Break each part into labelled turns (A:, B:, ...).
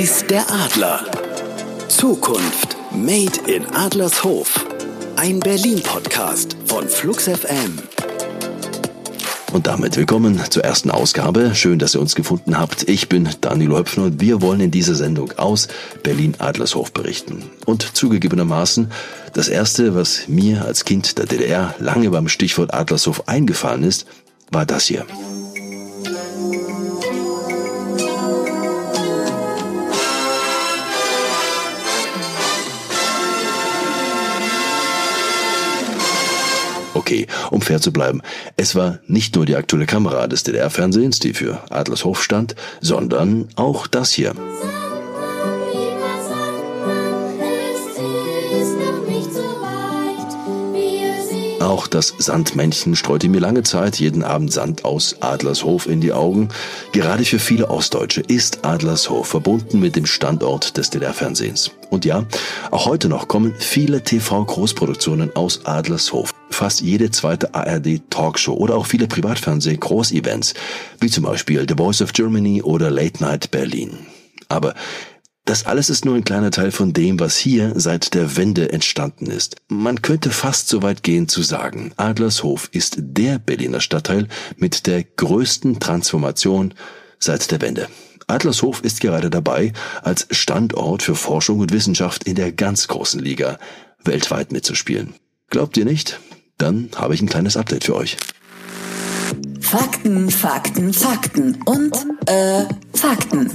A: Reis der Adler. Zukunft Made in Adlershof. Ein Berlin-Podcast von Flux.
B: Und damit willkommen zur ersten Ausgabe. Schön, dass ihr uns gefunden habt. Ich bin Daniel Höpfner und wir wollen in dieser Sendung aus Berlin-Adlershof berichten. Und zugegebenermaßen, das erste, was mir als Kind der DDR lange beim Stichwort Adlershof eingefallen ist, war das hier. Okay, um fair zu bleiben, es war nicht nur die aktuelle Kamera des DDR-Fernsehens, die für Adlershof stand, sondern auch das hier. Auch das Sandmännchen streute mir lange Zeit jeden Abend Sand aus Adlershof in die Augen. Gerade für viele Ostdeutsche ist Adlershof verbunden mit dem Standort des DDR-Fernsehens. Und ja, auch heute noch kommen viele TV-Großproduktionen aus Adlershof. Fast jede zweite ARD-Talkshow oder auch viele Privatfernseh-Großevents, wie zum Beispiel The Voice of Germany oder Late Night Berlin. Aber das alles ist nur ein kleiner Teil von dem, was hier seit der Wende entstanden ist. Man könnte fast so weit gehen zu sagen, Adlershof ist der Berliner Stadtteil mit der größten Transformation seit der Wende. Adlershof ist gerade dabei, als Standort für Forschung und Wissenschaft in der ganz großen Liga weltweit mitzuspielen. Glaubt ihr nicht? Dann habe ich ein kleines Update für euch.
A: Fakten, Fakten, Fakten und äh, Fakten.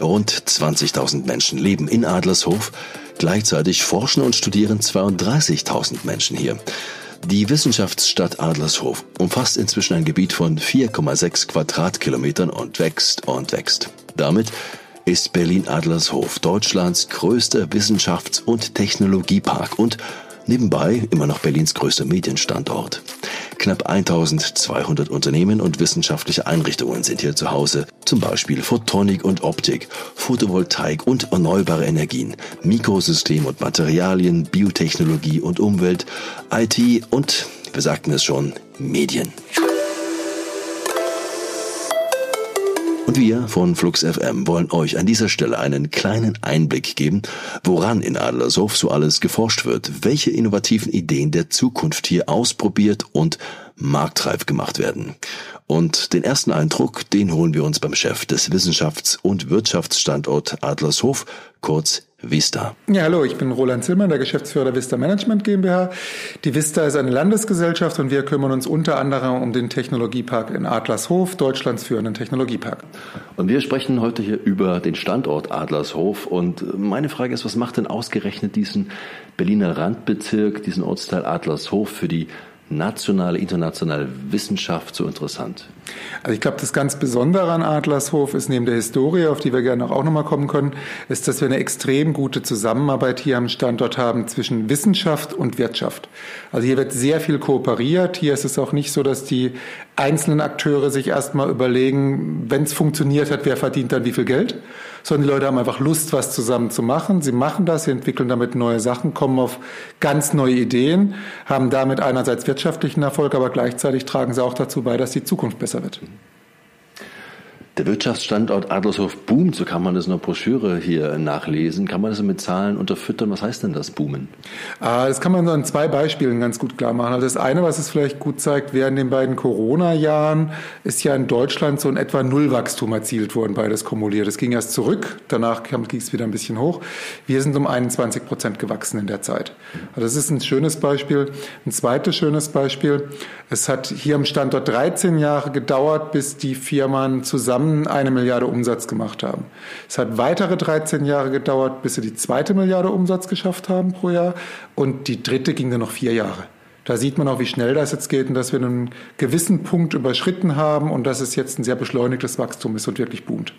B: Rund 20.000 Menschen leben in Adlershof. Gleichzeitig forschen und studieren 32.000 Menschen hier. Die Wissenschaftsstadt Adlershof umfasst inzwischen ein Gebiet von 4,6 Quadratkilometern und wächst und wächst. Damit ist Berlin-Adlershof Deutschlands größter Wissenschafts- und Technologiepark und nebenbei immer noch Berlins größter Medienstandort. Knapp 1200 Unternehmen und wissenschaftliche Einrichtungen sind hier zu Hause, zum Beispiel Photonik und Optik, Photovoltaik und erneuerbare Energien, Mikrosystem und Materialien, Biotechnologie und Umwelt, IT und, wir sagten es schon, Medien. Und wir von Flux FM wollen euch an dieser Stelle einen kleinen Einblick geben, woran in Adlershof so alles geforscht wird, welche innovativen Ideen der Zukunft hier ausprobiert und marktreif gemacht werden. Und den ersten Eindruck, den holen wir uns beim Chef des Wissenschafts- und Wirtschaftsstandort Adlershof, kurz Vista.
C: Ja, hallo, ich bin Roland Zillmann, der Geschäftsführer der Vista Management GmbH. Die Vista ist eine Landesgesellschaft und wir kümmern uns unter anderem um den Technologiepark in Adlershof, Deutschlands führenden Technologiepark.
B: Und wir sprechen heute hier über den Standort Adlershof. Und meine Frage ist, was macht denn ausgerechnet diesen Berliner Randbezirk, diesen Ortsteil Adlershof für die nationale, internationale Wissenschaft so interessant?
C: Also ich glaube, das ganz Besondere an Adlershof ist neben der Historie, auf die wir gerne auch nochmal kommen können, ist, dass wir eine extrem gute Zusammenarbeit hier am Standort haben zwischen Wissenschaft und Wirtschaft. Also hier wird sehr viel kooperiert. Hier ist es auch nicht so, dass die einzelnen Akteure sich erstmal überlegen, wenn es funktioniert hat, wer verdient dann wie viel Geld, sondern die Leute haben einfach Lust, was zusammen zu machen. Sie machen das, sie entwickeln damit neue Sachen, kommen auf ganz neue Ideen, haben damit einerseits wirtschaftlichen Erfolg, aber gleichzeitig tragen sie auch dazu bei, dass die Zukunft besser wird.
B: Der Wirtschaftsstandort Adlershof boomt, so kann man das in der Broschüre hier nachlesen. Kann man das mit Zahlen unterfüttern? Was heißt denn das Boomen?
C: Ah, das kann man an zwei Beispielen ganz gut klar machen. Also das eine, was es vielleicht gut zeigt, während den beiden Corona-Jahren ist ja in Deutschland so in etwa Nullwachstum erzielt worden, beides kumuliert. Es ging erst zurück, danach ging es wieder ein bisschen hoch. Wir sind um 21 Prozent gewachsen in der Zeit. Also das ist ein schönes Beispiel. Ein zweites schönes Beispiel. Es hat hier am Standort 13 Jahre gedauert, bis die Firmen zusammen zusammen eine Milliarde Umsatz gemacht haben. Es hat weitere 13 Jahre gedauert, bis sie die zweite Milliarde Umsatz geschafft haben pro Jahr und die dritte ging dann noch vier Jahre. Da sieht man auch, wie schnell das jetzt geht und dass wir einen gewissen Punkt überschritten haben und dass es jetzt ein sehr beschleunigtes Wachstum ist und wirklich boomt.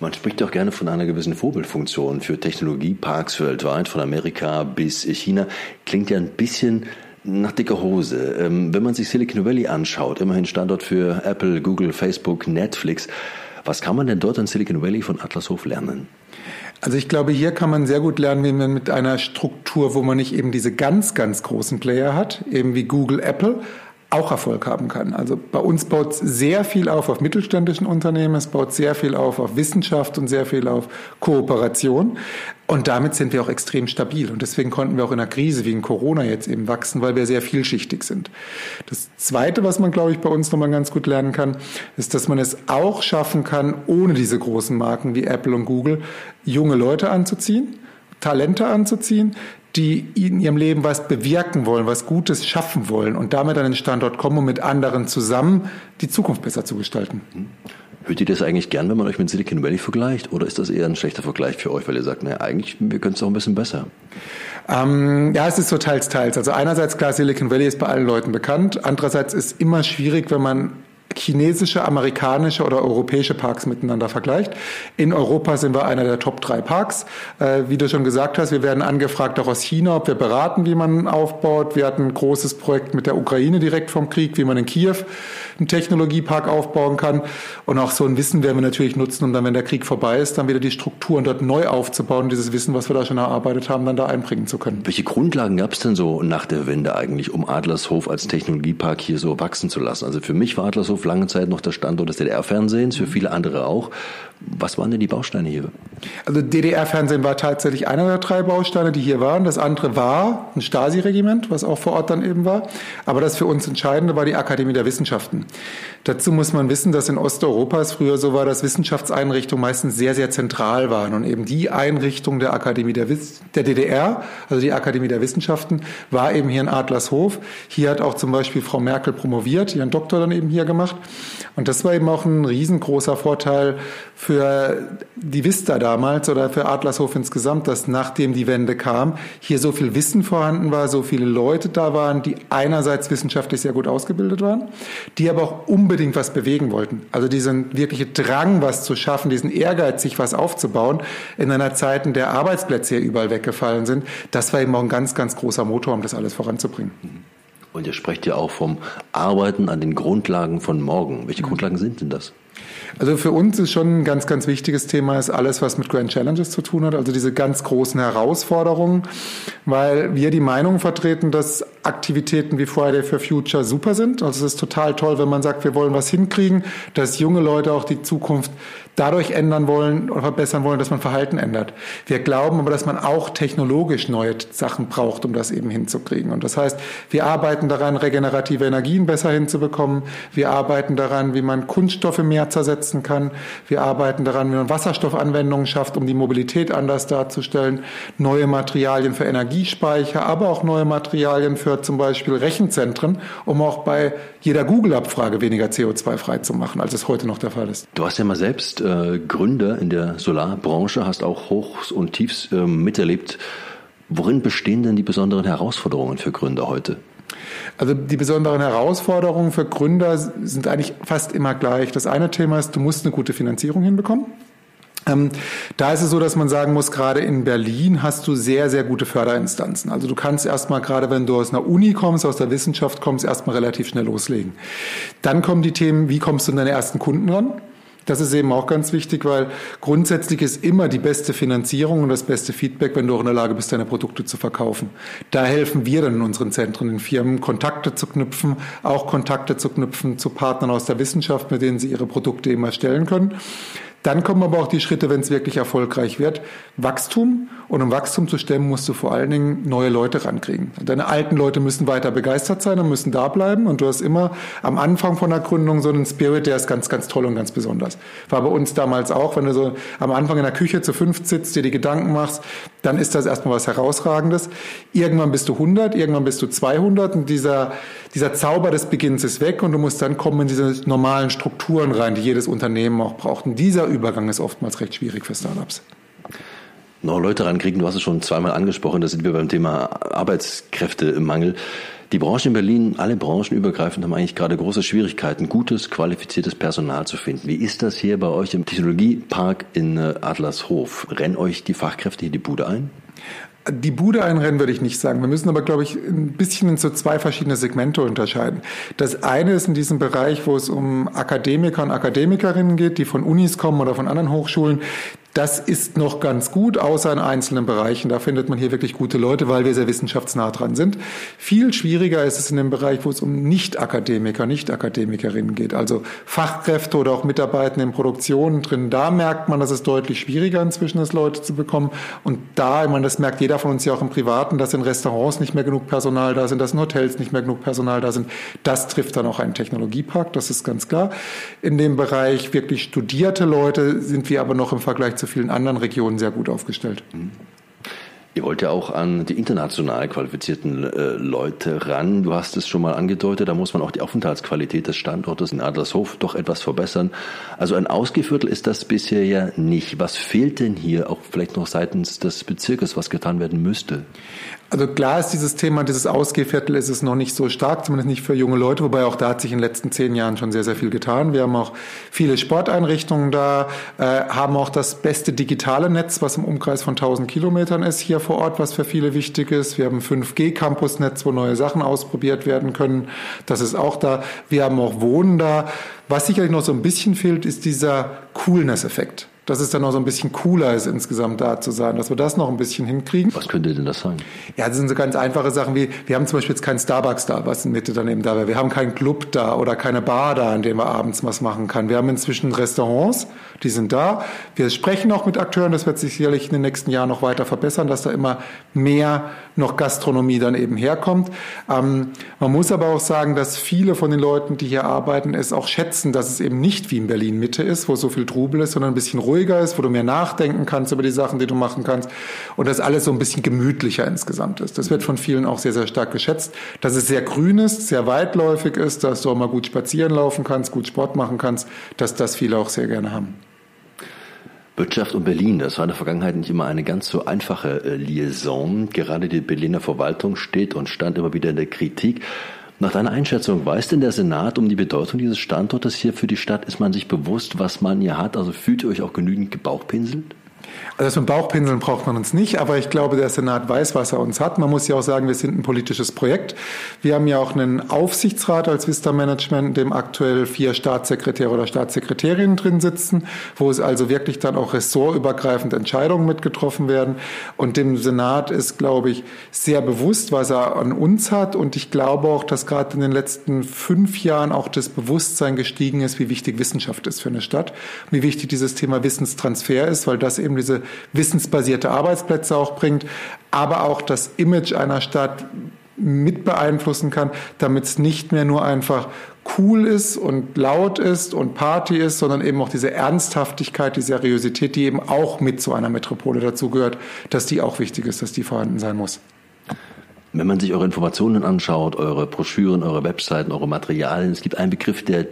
B: Man spricht auch gerne von einer gewissen Vorbildfunktion für Technologieparks weltweit, von Amerika bis China. Klingt ja ein bisschen nach dicker Hose. Ähm, wenn man sich Silicon Valley anschaut, immerhin Standort für Apple, Google, Facebook, Netflix, was kann man denn dort in Silicon Valley von Atlashof lernen?
C: Also ich glaube, hier kann man sehr gut lernen, wie man mit einer Struktur, wo man nicht eben diese ganz, ganz großen Player hat, eben wie Google, Apple, auch Erfolg haben kann. Also bei uns baut sehr viel auf auf mittelständischen Unternehmen, es baut sehr viel auf auf Wissenschaft und sehr viel auf Kooperation. Und damit sind wir auch extrem stabil. Und deswegen konnten wir auch in einer Krise wie in Corona jetzt eben wachsen, weil wir sehr vielschichtig sind. Das Zweite, was man, glaube ich, bei uns nochmal ganz gut lernen kann, ist, dass man es auch schaffen kann, ohne diese großen Marken wie Apple und Google junge Leute anzuziehen, Talente anzuziehen, die in ihrem Leben was bewirken wollen, was Gutes schaffen wollen und damit an den Standort kommen, um mit anderen zusammen die Zukunft besser zu gestalten.
B: Hört ihr das eigentlich gern, wenn man euch mit Silicon Valley vergleicht? Oder ist das eher ein schlechter Vergleich für euch, weil ihr sagt, naja, eigentlich, wir können es auch ein bisschen besser?
C: Ähm, ja, es ist so teils, teils. Also einerseits, klar, Silicon Valley ist bei allen Leuten bekannt. Andererseits ist immer schwierig, wenn man chinesische, amerikanische oder europäische Parks miteinander vergleicht. In Europa sind wir einer der Top drei Parks. Äh, wie du schon gesagt hast, wir werden angefragt auch aus China, ob wir beraten, wie man aufbaut. Wir hatten ein großes Projekt mit der Ukraine direkt vom Krieg, wie man in Kiew einen Technologiepark aufbauen kann. Und auch so ein Wissen werden wir natürlich nutzen, um dann, wenn der Krieg vorbei ist, dann wieder die Strukturen dort neu aufzubauen, dieses Wissen, was wir da schon erarbeitet haben, dann da einbringen zu können.
B: Welche Grundlagen gab es denn so nach der Wende eigentlich, um Adlershof als Technologiepark hier so wachsen zu lassen? Also für mich war Adlershof lange Zeit noch der Standort des DDR-Fernsehens, für viele andere auch. Was waren denn die Bausteine hier?
C: Also DDR-Fernsehen war tatsächlich einer der drei Bausteine, die hier waren. Das andere war ein Stasi-Regiment, was auch vor Ort dann eben war. Aber das für uns Entscheidende war die Akademie der Wissenschaften. Dazu muss man wissen, dass in Osteuropa es früher so war, dass Wissenschaftseinrichtungen meistens sehr, sehr zentral waren. Und eben die Einrichtung der Akademie der, Wiss der DDR, also die Akademie der Wissenschaften, war eben hier in Adlershof. Hier hat auch zum Beispiel Frau Merkel promoviert, ihren Doktor dann eben hier gemacht. Und das war eben auch ein riesengroßer Vorteil für die Vista damals oder für Adlershof insgesamt, dass nachdem die Wende kam, hier so viel Wissen vorhanden war, so viele Leute da waren, die einerseits wissenschaftlich sehr gut ausgebildet waren, die aber auch unbedingt was bewegen wollten. Also diesen wirkliche Drang, was zu schaffen, diesen Ehrgeiz, sich was aufzubauen, in einer Zeit, in der Arbeitsplätze hier überall weggefallen sind, das war eben auch ein ganz, ganz großer Motor, um das alles voranzubringen.
B: Und ihr sprecht ja auch vom Arbeiten an den Grundlagen von morgen. Welche Grundlagen sind denn das?
C: Also für uns ist schon ein ganz, ganz wichtiges Thema ist alles, was mit Grand Challenges zu tun hat, also diese ganz großen Herausforderungen, weil wir die Meinung vertreten, dass Aktivitäten wie Friday for Future super sind. Also es ist total toll, wenn man sagt, wir wollen was hinkriegen, dass junge Leute auch die Zukunft dadurch ändern wollen oder verbessern wollen, dass man Verhalten ändert. Wir glauben aber, dass man auch technologisch neue Sachen braucht, um das eben hinzukriegen. Und das heißt, wir arbeiten daran, regenerative Energien besser hinzubekommen. Wir arbeiten daran, wie man Kunststoffe mehr zersetzen kann. Wir arbeiten daran, wie man Wasserstoffanwendungen schafft, um die Mobilität anders darzustellen. Neue Materialien für Energiespeicher, aber auch neue Materialien für zum Beispiel Rechenzentren, um auch bei jeder Google-Abfrage weniger CO2 frei zu machen, als es heute noch der Fall ist.
B: Du hast ja mal selbst äh, Gründer in der Solarbranche, hast auch Hochs und Tiefs äh, miterlebt. Worin bestehen denn die besonderen Herausforderungen für Gründer heute?
C: Also die besonderen Herausforderungen für Gründer sind eigentlich fast immer gleich. Das eine Thema ist, du musst eine gute Finanzierung hinbekommen. Ähm, da ist es so, dass man sagen muss, gerade in Berlin hast du sehr, sehr gute Förderinstanzen. Also du kannst erstmal, gerade wenn du aus einer Uni kommst, aus der Wissenschaft kommst, erstmal relativ schnell loslegen. Dann kommen die Themen, wie kommst du an deine ersten Kunden ran? Das ist eben auch ganz wichtig, weil grundsätzlich ist immer die beste Finanzierung und das beste Feedback, wenn du auch in der Lage bist, deine Produkte zu verkaufen. Da helfen wir dann in unseren Zentren, in Firmen, Kontakte zu knüpfen, auch Kontakte zu knüpfen zu Partnern aus der Wissenschaft, mit denen sie ihre Produkte eben erstellen können. Dann kommen aber auch die Schritte, wenn es wirklich erfolgreich wird. Wachstum. Und um Wachstum zu stemmen, musst du vor allen Dingen neue Leute rankriegen. Deine alten Leute müssen weiter begeistert sein und müssen da bleiben. Und du hast immer am Anfang von der Gründung so einen Spirit, der ist ganz, ganz toll und ganz besonders. War bei uns damals auch, wenn du so am Anfang in der Küche zu fünf sitzt, dir die Gedanken machst, dann ist das erstmal was Herausragendes. Irgendwann bist du 100, irgendwann bist du 200 und dieser, dieser Zauber des Beginns ist weg und du musst dann kommen in diese normalen Strukturen rein, die jedes Unternehmen auch braucht. Und dieser Übergang ist oftmals recht schwierig für Startups.
B: Neue Leute rankriegen, du hast es schon zweimal angesprochen, da sind wir beim Thema Arbeitskräftemangel. Die Branchen in Berlin, alle Branchen übergreifend, haben eigentlich gerade große Schwierigkeiten, gutes, qualifiziertes Personal zu finden. Wie ist das hier bei euch im Technologiepark in äh, Adlershof? Rennen euch die Fachkräfte hier die Bude ein?
C: Die Bude einrennen würde ich nicht sagen. Wir müssen aber, glaube ich, ein bisschen in so zwei verschiedene Segmente unterscheiden. Das eine ist in diesem Bereich, wo es um Akademiker und Akademikerinnen geht, die von Unis kommen oder von anderen Hochschulen, Das ist noch ganz gut, außer in einzelnen Bereichen. Da findet man hier wirklich gute Leute, weil wir sehr wissenschaftsnah dran sind. Viel schwieriger ist es in dem Bereich, wo es um Nicht-Akademiker, Nicht-Akademikerinnen geht. Also Fachkräfte oder auch Mitarbeiter in Produktionen drin. Da merkt man, dass es deutlich schwieriger inzwischen ist, Leute zu bekommen. Und da, ich meine, das merkt jeder von uns ja auch im Privaten, dass in Restaurants nicht mehr genug Personal da sind, dass in Hotels nicht mehr genug Personal da sind. Das trifft dann auch einen Technologiepark, das ist ganz klar. In dem Bereich wirklich studierte Leute sind wir aber noch im Vergleich zu vielen anderen Regionen sehr gut aufgestellt. Mhm.
B: Ihr wollt ja auch an die international qualifizierten äh, Leute ran. Du hast es schon mal angedeutet, da muss man auch die Aufenthaltsqualität des Standortes in Adlershof doch etwas verbessern. Also ein Ausgeviertel ist das bisher ja nicht. Was fehlt denn hier auch vielleicht noch seitens des Bezirkes, was getan werden müsste?
C: Also klar ist dieses Thema, dieses Ausgehviertel ist es noch nicht so stark, zumindest nicht für junge Leute, wobei auch da hat sich in den letzten zehn Jahren schon sehr, sehr viel getan. Wir haben auch viele Sporteinrichtungen da, äh, haben auch das beste digitale Netz, was im Umkreis von 1000 Kilometern ist, hier vor Ort, was für viele wichtig ist. Wir haben ein 5G-Campus-Netz, wo neue Sachen ausprobiert werden können. Das ist auch da. Wir haben auch Wohnen da. Was sicherlich noch so ein bisschen fehlt, ist dieser Coolness-Effekt dass es dann auch so ein bisschen cooler ist, insgesamt da zu sein, dass wir das noch ein bisschen hinkriegen.
B: Was könnte denn das sein?
C: Ja, das sind so ganz einfache Sachen wie, wir haben zum Beispiel jetzt keinen Starbucks da, was in Mitte daneben da wäre. Wir haben keinen Club da oder keine Bar da, in dem man abends was machen kann. Wir haben inzwischen Restaurants, die sind da. Wir sprechen auch mit Akteuren, das wird sich sicherlich in den nächsten Jahren noch weiter verbessern, dass da immer mehr noch Gastronomie dann eben herkommt. Ähm, man muss aber auch sagen, dass viele von den Leuten, die hier arbeiten, es auch schätzen, dass es eben nicht wie in Berlin Mitte ist, wo so viel Trubel ist, sondern ein bisschen ruhiger ruhiger ist, wo du mehr nachdenken kannst über die Sachen, die du machen kannst und dass alles so ein bisschen gemütlicher insgesamt ist. Das wird von vielen auch sehr, sehr stark geschätzt, dass es sehr grün ist, sehr weitläufig ist, dass du auch mal gut spazieren laufen kannst, gut Sport machen kannst, dass das viele auch sehr gerne haben.
B: Wirtschaft und Berlin, das war in der Vergangenheit nicht immer eine ganz so einfache äh, Liaison. Gerade die Berliner Verwaltung steht und stand immer wieder in der Kritik. Nach deiner Einschätzung, weiß denn der Senat um die Bedeutung dieses Standortes hier für die Stadt? Ist man sich bewusst, was man hier hat? Also fühlt ihr euch auch genügend gebauchpinselt?
C: Also zum Bauchpinseln braucht man uns nicht, aber ich glaube, der Senat weiß, was er uns hat. Man muss ja auch sagen, wir sind ein politisches Projekt. Wir haben ja auch einen Aufsichtsrat als Vista Management, in dem aktuell vier Staatssekretäre oder Staatssekretärinnen drin sitzen, wo es also wirklich dann auch ressortübergreifend Entscheidungen mitgetroffen werden. Und dem Senat ist, glaube ich, sehr bewusst, was er an uns hat. Und ich glaube auch, dass gerade in den letzten fünf Jahren auch das Bewusstsein gestiegen ist, wie wichtig Wissenschaft ist für eine Stadt, wie wichtig dieses Thema Wissenstransfer ist, weil das eben diese wissensbasierte Arbeitsplätze auch bringt, aber auch das Image einer Stadt mit beeinflussen kann, damit es nicht mehr nur einfach cool ist und laut ist und Party ist, sondern eben auch diese Ernsthaftigkeit, die Seriosität, die eben auch mit zu einer Metropole dazugehört, dass die auch wichtig ist, dass die vorhanden sein muss.
B: Wenn man sich eure Informationen anschaut, eure Broschüren, eure Webseiten, eure Materialien, es gibt einen Begriff, der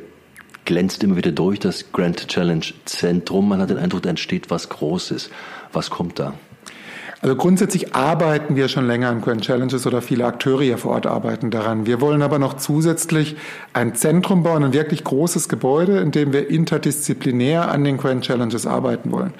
B: glänzt immer wieder durch, das Grand Challenge Zentrum. Man hat den Eindruck, da entsteht was Großes. Was kommt da?
C: Also grundsätzlich arbeiten wir schon länger an Grand Challenges oder viele Akteure hier vor Ort arbeiten daran. Wir wollen aber noch zusätzlich ein Zentrum bauen, ein wirklich großes Gebäude, in dem wir interdisziplinär an den Grand Challenges arbeiten wollen.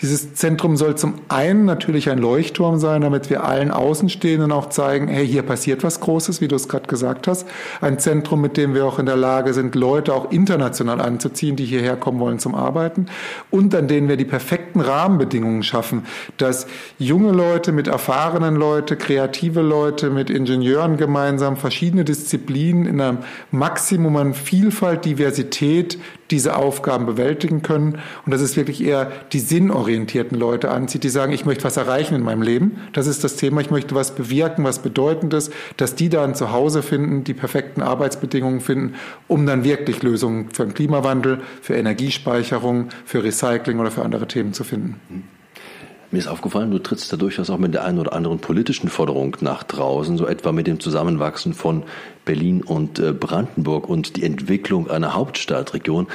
C: Dieses Zentrum soll zum einen natürlich ein Leuchtturm sein, damit wir allen Außenstehenden auch zeigen, hey, hier passiert was Großes, wie du es gerade gesagt hast. Ein Zentrum, mit dem wir auch in der Lage sind, Leute auch international anzuziehen, die hierher kommen wollen zum Arbeiten und an denen wir die perfekten Rahmenbedingungen schaffen, dass junge junge Leute, mit erfahrenen Leute, kreative Leute, mit Ingenieuren gemeinsam, verschiedene Disziplinen in einem Maximum an Vielfalt, Diversität diese Aufgaben bewältigen können. Und dass es wirklich eher die sinnorientierten Leute anzieht, die sagen, ich möchte was erreichen in meinem Leben. Das ist das Thema. Ich möchte was bewirken, was Bedeutendes, dass die dann zu Hause finden, die perfekten Arbeitsbedingungen finden, um dann wirklich Lösungen für den Klimawandel, für Energiespeicherung, für Recycling oder für andere Themen zu finden.
B: Mir ist aufgefallen, du trittst da durchaus auch mit der einen oder anderen politischen Forderung nach draußen, so etwa mit dem Zusammenwachsen von Berlin und äh, Brandenburg und die Entwicklung einer Hauptstadtregion.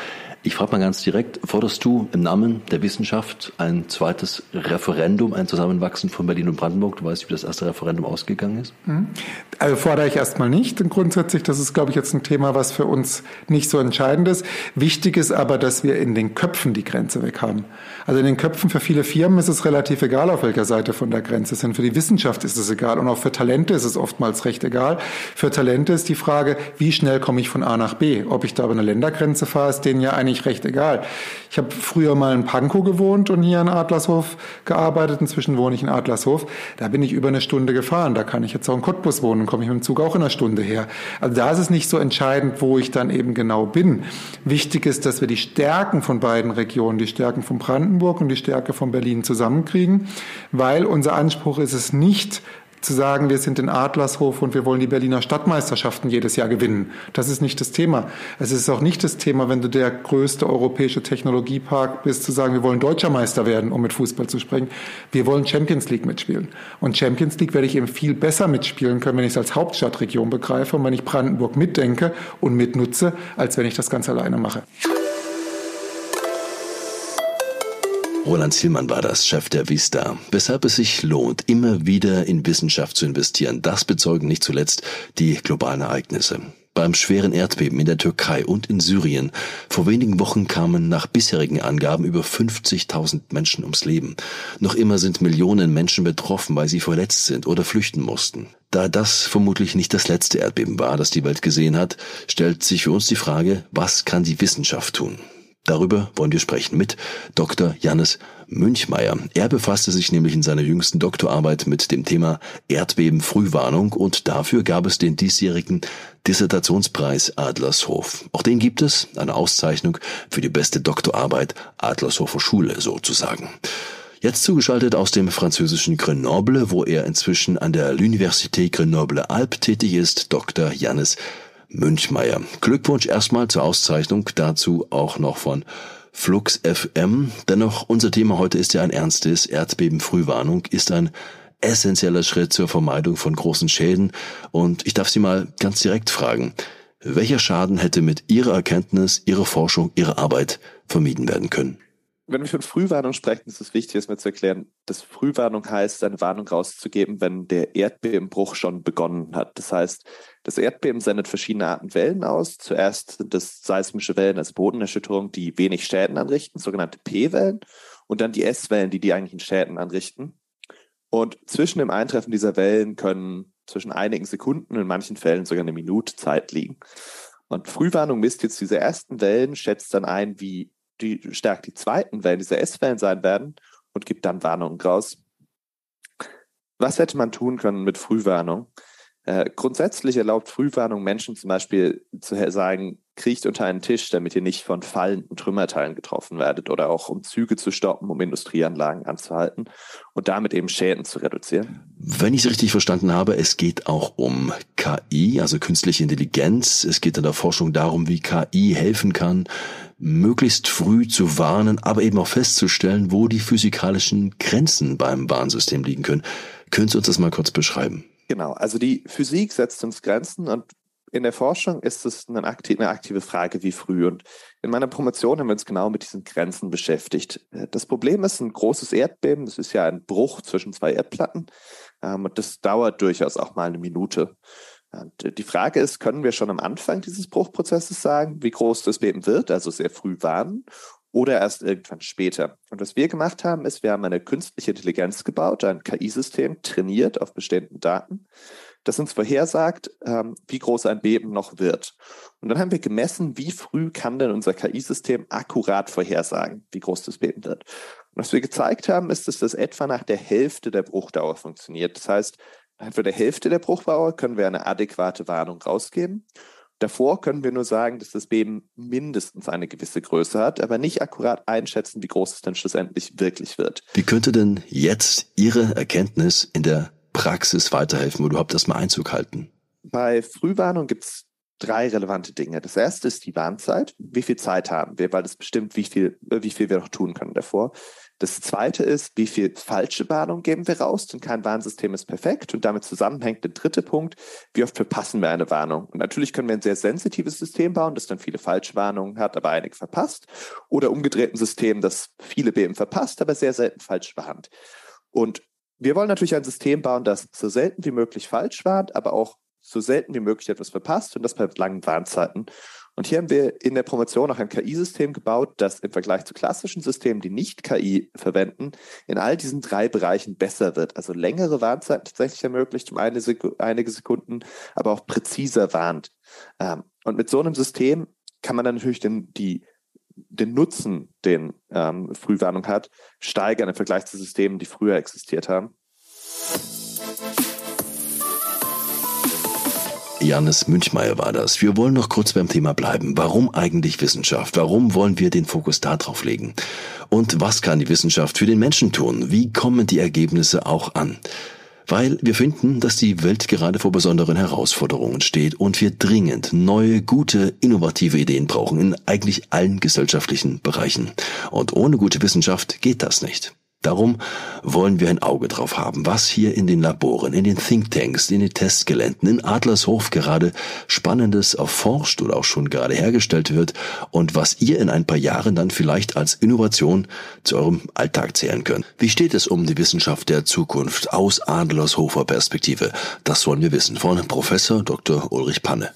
B: Ich frage mal ganz direkt, forderst du im Namen der Wissenschaft ein zweites Referendum, ein Zusammenwachsen von Berlin und Brandenburg? Du weißt, wie das erste Referendum ausgegangen ist? Mhm.
C: Also fordere ich erstmal nicht. Und grundsätzlich, das ist, glaube ich, jetzt ein Thema, was für uns nicht so entscheidend ist. Wichtig ist aber, dass wir in den Köpfen die Grenze weg haben. Also in den Köpfen für viele Firmen ist es relativ egal, auf welcher Seite von der Grenze sind. Für die Wissenschaft ist es egal. Und auch für Talente ist es oftmals recht egal. Für Talente ist die Frage, wie schnell komme ich von A nach B? Ob ich da über eine Ländergrenze fahre, ist denen ja eigentlich recht egal. Ich habe früher mal in Pankow gewohnt und hier in Adlershof gearbeitet. Inzwischen wohne ich in Adlershof. Da bin ich über eine Stunde gefahren. Da kann ich jetzt auch in Cottbus wohnen komme ich mit dem Zug auch in einer Stunde her. Also da ist es nicht so entscheidend, wo ich dann eben genau bin. Wichtig ist, dass wir die Stärken von beiden Regionen, die Stärken von Brandenburg und die Stärke von Berlin zusammenkriegen, weil unser Anspruch ist es nicht, zu sagen, wir sind in Adlershof und wir wollen die Berliner Stadtmeisterschaften jedes Jahr gewinnen. Das ist nicht das Thema. Es ist auch nicht das Thema, wenn du der größte europäische Technologiepark bist, zu sagen, wir wollen deutscher Meister werden, um mit Fußball zu sprechen. Wir wollen Champions League mitspielen. Und Champions League werde ich eben viel besser mitspielen können, wenn ich es als Hauptstadtregion begreife und wenn ich Brandenburg mitdenke und mitnutze, als wenn ich das ganz alleine mache.
B: Roland Zielmann war das, Chef der Vista. Weshalb es sich lohnt, immer wieder in Wissenschaft zu investieren, das bezeugen nicht zuletzt die globalen Ereignisse. Beim schweren Erdbeben in der Türkei und in Syrien vor wenigen Wochen kamen nach bisherigen Angaben über 50.000 Menschen ums Leben. Noch immer sind Millionen Menschen betroffen, weil sie verletzt sind oder flüchten mussten. Da das vermutlich nicht das letzte Erdbeben war, das die Welt gesehen hat, stellt sich für uns die Frage, was kann die Wissenschaft tun? Darüber wollen wir sprechen mit Dr. Jannis Münchmeier. Er befasste sich nämlich in seiner jüngsten Doktorarbeit mit dem Thema Erdbeben Frühwarnung und dafür gab es den diesjährigen Dissertationspreis Adlershof. Auch den gibt es, eine Auszeichnung für die beste Doktorarbeit Adlershofer Schule sozusagen. Jetzt zugeschaltet aus dem französischen Grenoble, wo er inzwischen an der L'Université Grenoble-Alpes tätig ist, Dr. Jannis Münchmeier. Glückwunsch erstmal zur Auszeichnung, dazu auch noch von Flux FM. Dennoch, unser Thema heute ist ja ein ernstes. Erdbebenfrühwarnung ist ein essentieller Schritt zur Vermeidung von großen Schäden. Und ich darf Sie mal ganz direkt fragen, welcher Schaden hätte mit Ihrer Erkenntnis, Ihrer Forschung, Ihrer Arbeit vermieden werden können?
D: Wenn wir von Frühwarnung sprechen, ist es wichtig, erstmal zu erklären, dass Frühwarnung heißt, eine Warnung rauszugeben, wenn der Erdbebenbruch schon begonnen hat. Das heißt, das Erdbeben sendet verschiedene Arten Wellen aus. Zuerst sind das seismische Wellen als Bodenerschütterung, die wenig Schäden anrichten, sogenannte P-Wellen, und dann die S-Wellen, die die eigentlichen Schäden anrichten. Und zwischen dem Eintreffen dieser Wellen können zwischen einigen Sekunden, in manchen Fällen sogar eine Minute Zeit liegen. Und Frühwarnung misst jetzt diese ersten Wellen, schätzt dann ein, wie die stark die zweiten Wellen, diese S-Wellen sein werden und gibt dann Warnungen raus. Was hätte man tun können mit Frühwarnung? Äh, grundsätzlich erlaubt Frühwarnung Menschen zum Beispiel zu sagen, kriecht unter einen Tisch, damit ihr nicht von fallenden Trümmerteilen getroffen werdet oder auch um Züge zu stoppen, um Industrieanlagen anzuhalten und damit eben Schäden zu reduzieren.
B: Wenn ich es richtig verstanden habe, es geht auch um KI, also künstliche Intelligenz. Es geht in der Forschung darum, wie KI helfen kann, möglichst früh zu warnen, aber eben auch festzustellen, wo die physikalischen Grenzen beim Warnsystem liegen können. Können Sie uns das mal kurz beschreiben?
D: Genau, also die Physik setzt uns Grenzen und in der Forschung ist es eine aktive, Frage, wie früh. Und in meiner Promotion haben wir uns genau mit diesen Grenzen beschäftigt. Das Problem ist ein großes Erdbeben. Das ist ja ein Bruch zwischen zwei Erdplatten. Ähm, und das dauert durchaus auch mal eine Minute. Die Frage ist, können wir schon am Anfang dieses Bruchprozesses sagen, wie groß das Beben wird, also sehr früh warnen, oder erst irgendwann später. Und was wir gemacht haben, ist, wir haben eine künstliche Intelligenz gebaut, ein KI-System trainiert auf bestehenden Daten, das uns vorhersagt, ähm, wie groß ein Beben noch wird. Und dann haben wir gemessen, wie früh kann denn unser KI-System akkurat vorhersagen, wie groß das Beben wird. Und was wir gezeigt haben, ist, dass das etwa nach der Hälfte der Bruchdauer funktioniert. Das heißt, etwa der Hälfte der Bruchdauer können wir eine adäquate Warnung rausgeben. Davor können wir nur sagen, dass das Beben mindestens eine gewisse Größe hat, aber nicht akkurat einschätzen, wie groß es dann schlussendlich wirklich wird.
B: Wie könnte denn jetzt Ihre Erkenntnis in der Praxis weiterhelfen, wo überhaupt erstmal Einzug halten?
D: Bei Frühwarnung gibt es drei relevante Dinge. Das erste ist die Warnzeit. Wie viel Zeit haben wir, weil das bestimmt, wie viel, wie viel wir noch tun können davor. Das zweite ist, wie viel falsche Warnung geben wir raus, denn kein Warnsystem ist perfekt. Und damit zusammenhängt der dritte Punkt, wie oft verpassen wir eine Warnung. Und natürlich können wir ein sehr sensitives System bauen, das dann viele falsche Warnungen hat, aber einige verpasst. Oder umgedreht ein System, das viele Beben verpasst, aber sehr selten falsch warnt. Und wir wollen natürlich ein System bauen, das so selten wie möglich falsch warnt, aber auch so selten wie möglich etwas verpasst und das bei langen Warnzeiten. Und hier haben wir in der Promotion auch ein KI-System gebaut, das im Vergleich zu klassischen Systemen, die nicht KI verwenden, in all diesen drei Bereichen besser wird. Also längere Warnzeiten tatsächlich ermöglicht, um eine Sek einige Sekunden, aber auch präziser warnt. Ähm, und mit so einem System kann man dann natürlich den, die den Nutzen, den ähm, Frühwarnung hat, steigern im Vergleich zu Systemen, die früher existiert haben.
B: Janis Münchmeier war das. Wir wollen noch kurz beim Thema bleiben. Warum eigentlich Wissenschaft? Warum wollen wir den Fokus darauf legen? Und was kann die Wissenschaft für den Menschen tun? Wie kommen die Ergebnisse auch an? Weil wir finden, dass die Welt gerade vor besonderen Herausforderungen steht und wir dringend neue, gute, innovative Ideen brauchen in eigentlich allen gesellschaftlichen Bereichen. Und ohne gute Wissenschaft geht das nicht. Darum wollen wir ein Auge drauf haben, was hier in den Laboren, in den Thinktanks, in den Testgeländen, in Adlershof gerade Spannendes erforscht oder auch schon gerade hergestellt wird und was ihr in ein paar Jahren dann vielleicht als Innovation zu eurem Alltag zählen könnt. Wie steht es um die Wissenschaft der Zukunft aus Adlershofer Perspektive? Das wollen wir wissen von Professor Dr. Ulrich Panne.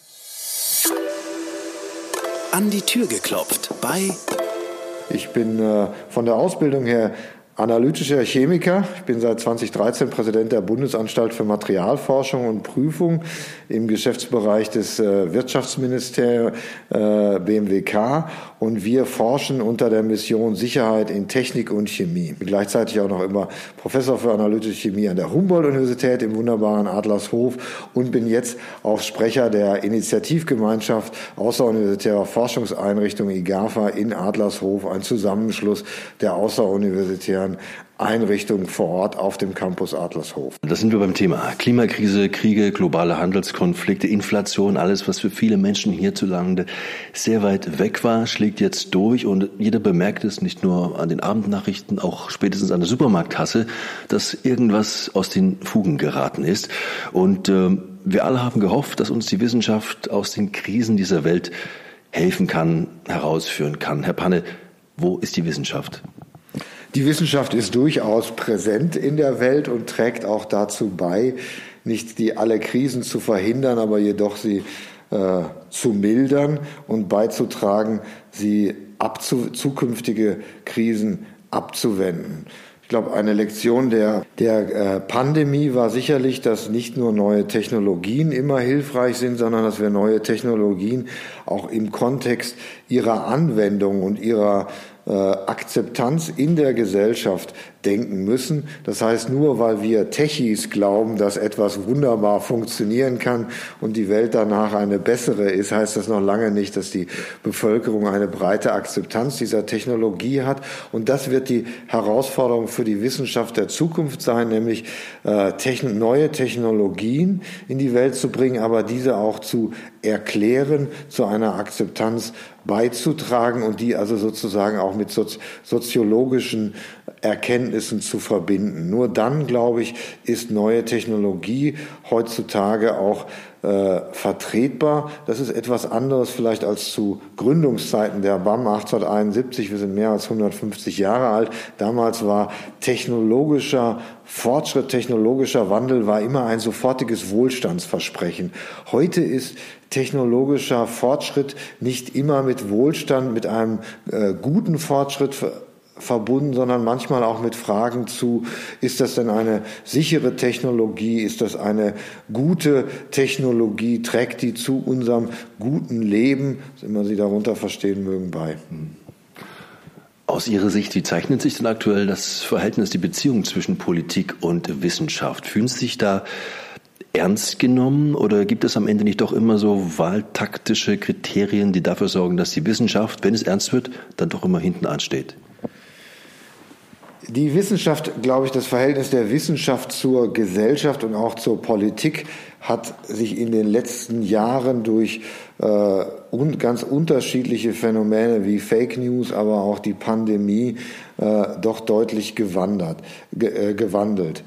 A: An die Tür geklopft bei
E: ich bin äh, von der Ausbildung her analytischer Chemiker. Ich bin seit 2013 Präsident der Bundesanstalt für Materialforschung und Prüfung im Geschäftsbereich des äh, Wirtschaftsministeriums äh, BMWK und wir forschen unter der Mission Sicherheit in Technik und Chemie. Bin gleichzeitig auch noch immer Professor für analytische Chemie an der Humboldt-Universität im wunderbaren Adlershof und bin jetzt auch Sprecher der Initiativgemeinschaft Außeruniversitärer Forschungseinrichtung IGAFA in Adlershof, ein Zusammenschluss der außeruniversitären Einrichtungen vor Ort auf dem Campus Adlershof.
B: Da sind wir beim Thema Klimakrise, Kriege, globale Handelskonflikte, Inflation, alles, was für viele Menschen hierzulande sehr weit weg war, schlägt jetzt durch und jeder bemerkt es nicht nur an den Abendnachrichten, auch spätestens an der Supermarktkasse, dass irgendwas aus den Fugen geraten ist. Und äh, wir alle haben gehofft, dass uns die Wissenschaft aus den Krisen dieser Welt helfen kann, herausführen kann. Herr Panne, wo ist die Wissenschaft?
E: Die Wissenschaft ist durchaus präsent in der Welt und trägt auch dazu bei, nicht die alle Krisen zu verhindern, aber jedoch sie äh, zu mildern und beizutragen, sie abzu zukünftige Krisen abzuwenden. Ich glaube, eine Lektion der, der äh, Pandemie war sicherlich, dass nicht nur neue Technologien immer hilfreich sind, sondern dass wir neue Technologien auch im Kontext ihrer Anwendung und ihrer äh, Akzeptanz in der Gesellschaft denken müssen. Das heißt, nur weil wir Techis glauben, dass etwas wunderbar funktionieren kann und die Welt danach eine bessere ist, heißt das noch lange nicht, dass die Bevölkerung eine breite Akzeptanz dieser Technologie hat. Und das wird die Herausforderung für die Wissenschaft der Zukunft sein, nämlich äh, neue Technologien in die Welt zu bringen, aber diese auch zu erklären, zu einer Akzeptanz beizutragen und die also sozusagen auch mit soziologischen Erkenntnissen zu verbinden. Nur dann, glaube ich, ist neue Technologie heutzutage auch äh, vertretbar. Das ist etwas anderes vielleicht als zu Gründungszeiten der BAM 1871. Wir sind mehr als 150 Jahre alt. Damals war technologischer Fortschritt, technologischer Wandel war immer ein sofortiges Wohlstandsversprechen. Heute ist technologischer Fortschritt nicht immer mit Wohlstand, mit einem äh, guten Fortschritt verbunden, sondern manchmal auch mit Fragen zu, ist das denn eine sichere Technologie, ist das eine gute Technologie, trägt die zu unserem guten Leben, was immer Sie darunter verstehen mögen, bei.
B: Aus Ihrer Sicht, wie zeichnet sich denn aktuell das Verhältnis, die Beziehung zwischen Politik und Wissenschaft? Fühlen Sie sich da ernst genommen oder gibt es am Ende nicht doch immer so wahltaktische Kriterien, die dafür sorgen, dass die Wissenschaft, wenn es ernst wird, dann doch immer hinten ansteht?
E: Die Wissenschaft, glaube ich, das Verhältnis der Wissenschaft zur Gesellschaft und auch zur Politik hat sich in den letzten Jahren durch äh, un, ganz unterschiedliche Phänomene wie Fake News, aber auch die Pandemie äh, doch deutlich gewandert, ge, äh, gewandelt.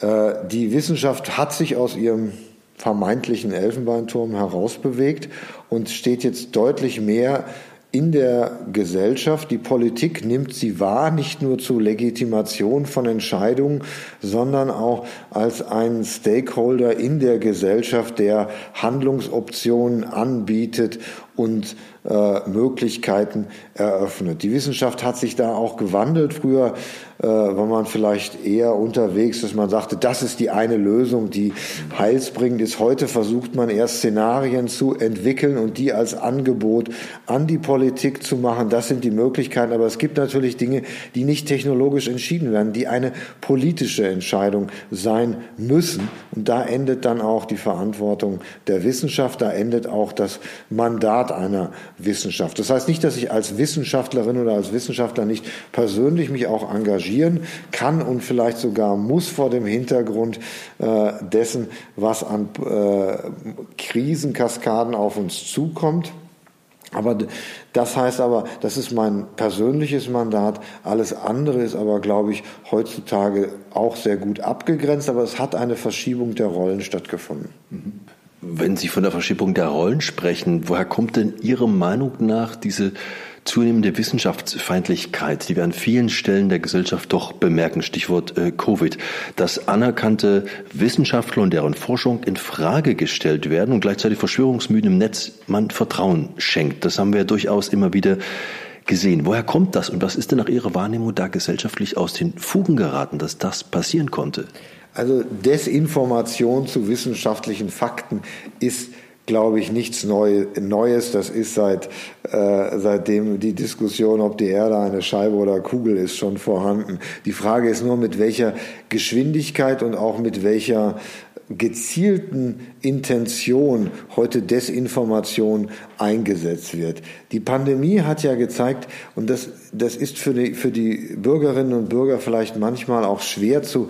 E: Äh, die Wissenschaft hat sich aus ihrem vermeintlichen Elfenbeinturm herausbewegt und steht jetzt deutlich mehr in der Gesellschaft. Die Politik nimmt sie wahr, nicht nur zur Legitimation von Entscheidungen, sondern auch als einen Stakeholder in der Gesellschaft, der Handlungsoptionen anbietet und äh, Möglichkeiten eröffnet. Die Wissenschaft hat sich da auch gewandelt. Früher äh, war man vielleicht eher unterwegs, dass man sagte, das ist die eine Lösung, die heilsbringend ist. Heute versucht man erst Szenarien zu entwickeln und die als Angebot an die Politik zu machen. Das sind die Möglichkeiten. Aber es gibt natürlich Dinge, die nicht technologisch entschieden werden, die eine politische Entscheidung sein müssen. Und da endet dann auch die Verantwortung der Wissenschaft, da endet auch das Mandat einer Wissenschaft. Das heißt nicht, dass ich als Wissenschaftlerin oder als Wissenschaftler nicht persönlich mich auch engagieren kann und vielleicht sogar muss vor dem Hintergrund äh, dessen, was an äh, Krisenkaskaden auf uns zukommt. Aber das heißt aber, das ist mein persönliches Mandat. Alles andere ist aber, glaube ich, heutzutage auch sehr gut abgegrenzt. Aber es hat eine Verschiebung der Rollen stattgefunden.
B: Wenn Sie von der Verschiebung der Rollen sprechen, woher kommt denn Ihrer Meinung nach diese zunehmende Wissenschaftsfeindlichkeit, die wir an vielen Stellen der Gesellschaft doch bemerken, Stichwort äh, Covid, dass anerkannte Wissenschaftler und deren Forschung in Frage gestellt werden und gleichzeitig Verschwörungsmythen im Netz man Vertrauen schenkt. Das haben wir ja durchaus immer wieder gesehen. Woher kommt das und was ist denn nach Ihrer Wahrnehmung da gesellschaftlich aus den Fugen geraten, dass das passieren konnte?
E: Also Desinformation zu wissenschaftlichen Fakten ist glaube ich, nichts Neues. Das ist seit, äh, seitdem die Diskussion, ob die Erde eine Scheibe oder Kugel ist, schon vorhanden. Die Frage ist nur, mit welcher Geschwindigkeit und auch mit welcher gezielten Intention heute Desinformation eingesetzt wird. Die Pandemie hat ja gezeigt, und das, das ist für die, für die Bürgerinnen und Bürger vielleicht manchmal auch schwer zu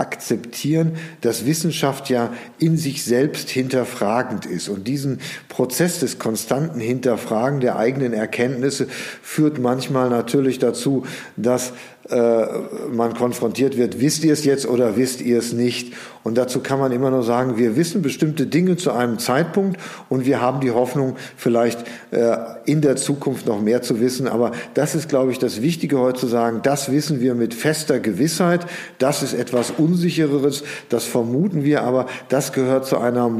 E: akzeptieren, dass Wissenschaft ja in sich selbst hinterfragend ist. Und diesen Prozess des konstanten Hinterfragen der eigenen Erkenntnisse führt manchmal natürlich dazu, dass äh, man konfrontiert wird, wisst ihr es jetzt oder wisst ihr es nicht? Und dazu kann man immer nur sagen, wir wissen bestimmte Dinge zu einem Zeitpunkt und wir haben die Hoffnung, vielleicht äh, in der Zukunft noch mehr zu wissen. Aber das ist, glaube ich, das Wichtige heute zu sagen, das wissen wir mit fester Gewissheit. Das ist etwas Unsichereres, das vermuten wir, aber das gehört zu einer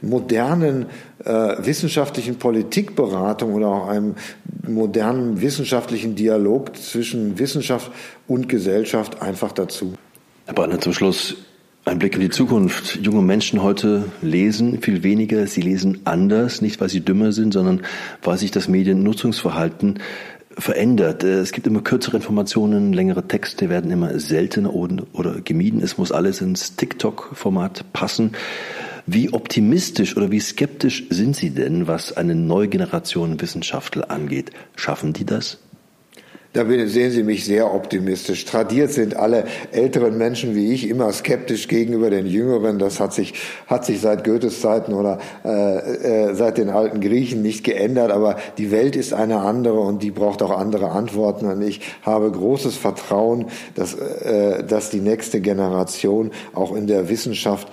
E: modernen äh, wissenschaftlichen Politikberatung oder auch einem modernen wissenschaftlichen Dialog zwischen Wissenschaft und Gesellschaft einfach dazu.
B: Herr Brandner, zum Schluss ein Blick in die Zukunft. Junge Menschen heute lesen viel weniger, sie lesen anders, nicht weil sie dümmer sind, sondern weil sich das Mediennutzungsverhalten verändert. Es gibt immer kürzere Informationen, längere Texte werden immer seltener oder gemieden. Es muss alles ins TikTok-Format passen. Wie optimistisch oder wie skeptisch sind Sie denn, was eine neue Generation Wissenschaftler angeht? Schaffen die das?
E: Da sehen Sie mich sehr optimistisch. Tradiert sind alle älteren Menschen wie ich immer skeptisch gegenüber den Jüngeren. Das hat sich, hat sich seit Goethes Zeiten oder äh, äh, seit den alten Griechen nicht geändert. Aber die Welt ist eine andere und die braucht auch andere Antworten. Und ich habe großes Vertrauen, dass, äh, dass die nächste Generation auch in der Wissenschaft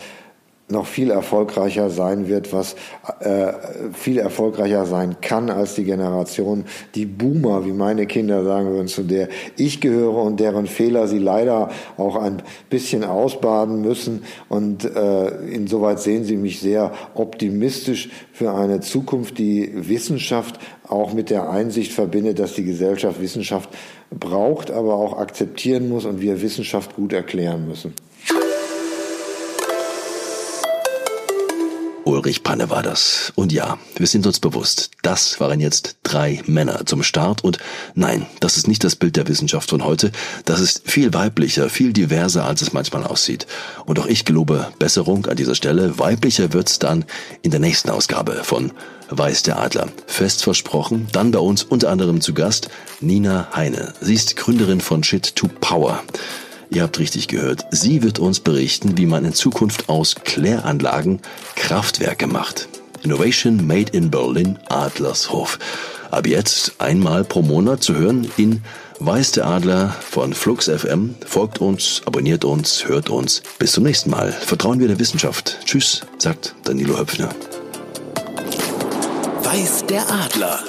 E: noch viel erfolgreicher sein wird, was äh, viel erfolgreicher sein kann als die Generation, die Boomer, wie meine Kinder sagen würden, zu der ich gehöre und deren Fehler sie leider auch ein bisschen ausbaden müssen. Und äh, insoweit sehen sie mich sehr optimistisch für eine Zukunft, die Wissenschaft auch mit der Einsicht verbindet, dass die Gesellschaft Wissenschaft braucht, aber auch akzeptieren muss und wir Wissenschaft gut erklären müssen.
B: Ulrich Panne war das. Und ja, wir sind uns bewusst, das waren jetzt drei Männer zum Start. Und nein, das ist nicht das Bild der Wissenschaft von heute. Das ist viel weiblicher, viel diverser, als es manchmal aussieht. Und auch ich gelobe Besserung an dieser Stelle. Weiblicher wird's dann in der nächsten Ausgabe von Weiß der Adler. Fest versprochen, dann bei uns unter anderem zu Gast Nina Heine. Sie ist Gründerin von Shit to Power. Ihr habt richtig gehört. Sie wird uns berichten, wie man in Zukunft aus Kläranlagen Kraftwerke macht. Innovation Made in Berlin Adlershof. Ab jetzt einmal pro Monat zu hören in Weiß der Adler von Flux FM. Folgt uns, abonniert uns, hört uns. Bis zum nächsten Mal. Vertrauen wir der Wissenschaft. Tschüss, sagt Danilo Höpfner.
A: Weiß der Adler.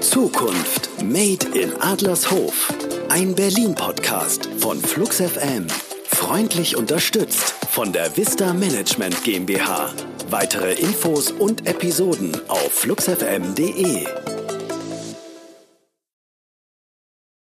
A: Zukunft Made in Adlershof. Ein Berlin-Podcast von Flux FM. Freundlich unterstützt von der Vista Management GmbH Weitere Infos und Episoden auf fluxfm.de.